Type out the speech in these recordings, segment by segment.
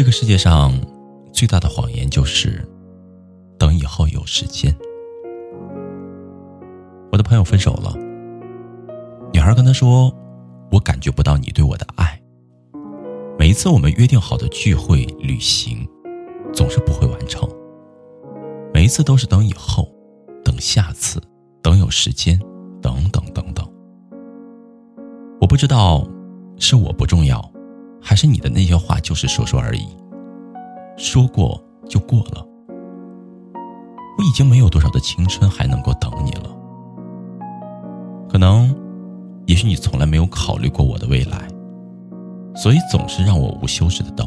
这个世界上最大的谎言就是等以后有时间。我的朋友分手了，女孩跟他说：“我感觉不到你对我的爱。每一次我们约定好的聚会、旅行，总是不会完成。每一次都是等以后，等下次，等有时间，等等等等。我不知道是我不重要。”还是你的那些话就是说说而已，说过就过了。我已经没有多少的青春还能够等你了。可能，也许你从来没有考虑过我的未来，所以总是让我无休止的等。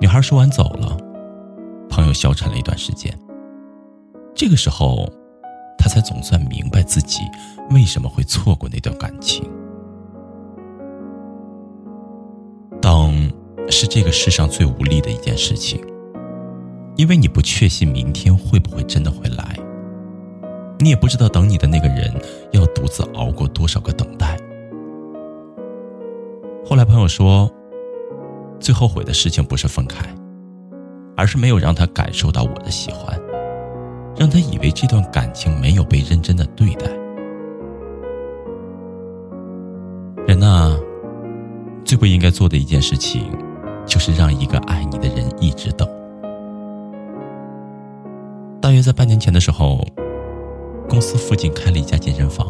女孩说完走了，朋友消沉了一段时间。这个时候，他才总算明白自己为什么会错过那段感情。是这个世上最无力的一件事情，因为你不确信明天会不会真的会来，你也不知道等你的那个人要独自熬过多少个等待。后来朋友说，最后悔的事情不是分开，而是没有让他感受到我的喜欢，让他以为这段感情没有被认真的对待。人呐。最不应该做的一件事情，就是让一个爱你的人一直等。大约在半年前的时候，公司附近开了一家健身房。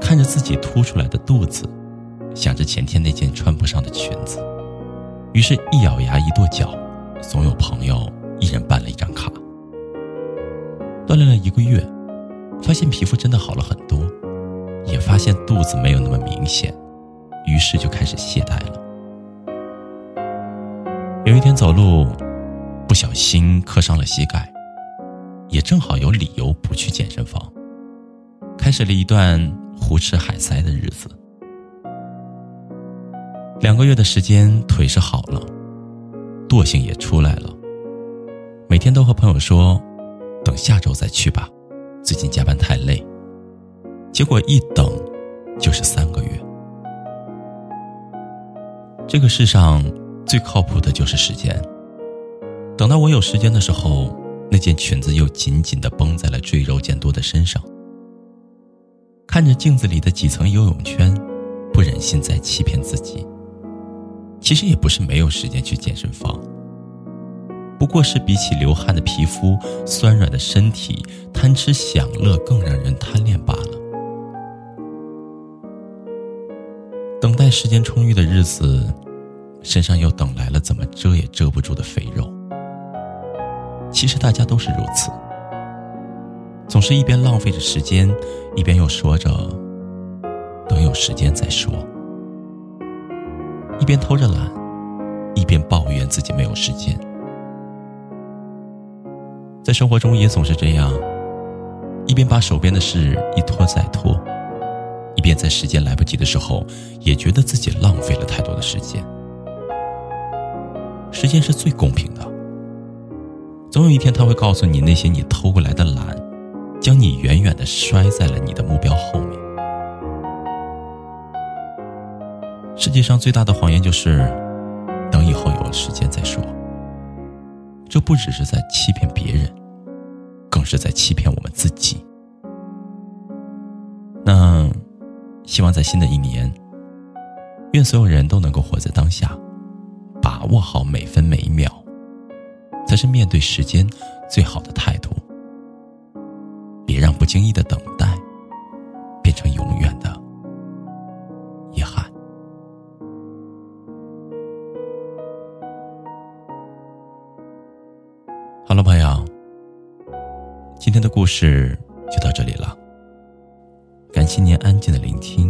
看着自己凸出来的肚子，想着前天那件穿不上的裙子，于是，一咬牙，一跺脚，怂恿朋友一人办了一张卡。锻炼了一个月，发现皮肤真的好了很多，也发现肚子没有那么明显。于是就开始懈怠了。有一天走路，不小心磕伤了膝盖，也正好有理由不去健身房，开始了一段胡吃海塞的日子。两个月的时间，腿是好了，惰性也出来了，每天都和朋友说，等下周再去吧，最近加班太累。结果一等，就是三个月。这个世上最靠谱的就是时间。等到我有时间的时候，那件裙子又紧紧的绷在了赘肉渐多的身上。看着镜子里的几层游泳圈，不忍心再欺骗自己。其实也不是没有时间去健身房，不过是比起流汗的皮肤、酸软的身体，贪吃享乐更让人贪恋罢了。等待时间充裕的日子。身上又等来了怎么遮也遮不住的肥肉。其实大家都是如此，总是一边浪费着时间，一边又说着等有时间再说，一边偷着懒，一边抱怨自己没有时间。在生活中也总是这样，一边把手边的事一拖再拖，一边在时间来不及的时候，也觉得自己浪费了太多的时间。时间是最公平的，总有一天他会告诉你，那些你偷过来的懒，将你远远的摔在了你的目标后面。世界上最大的谎言就是，等以后有了时间再说。这不只是在欺骗别人，更是在欺骗我们自己。那，希望在新的一年，愿所有人都能够活在当下。把握好每分每秒，才是面对时间最好的态度。别让不经意的等待变成永远的遗憾。好了，朋友，今天的故事就到这里了。感谢您安静的聆听，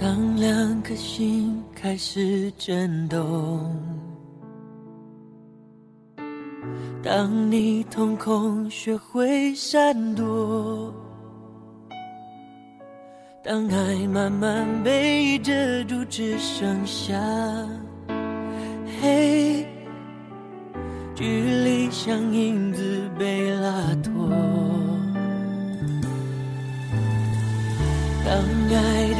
当两颗心开始震动，当你瞳孔学会闪躲，当爱慢慢被遮住，只剩下黑，距离像影子被拉脱。当爱的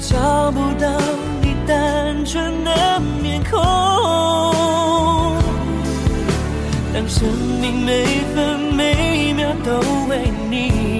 找不到你单纯的面孔，当生命每分每秒都为你。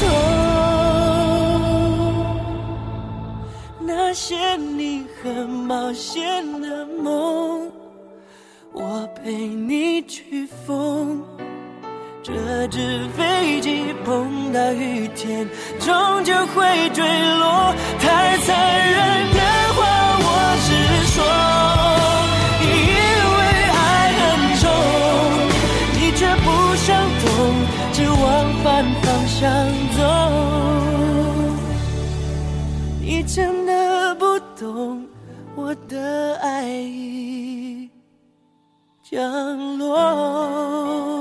痛。那些你很冒险的梦，我陪你去疯。折纸飞机碰到雨天，终究会坠落。太残忍我的爱已降落。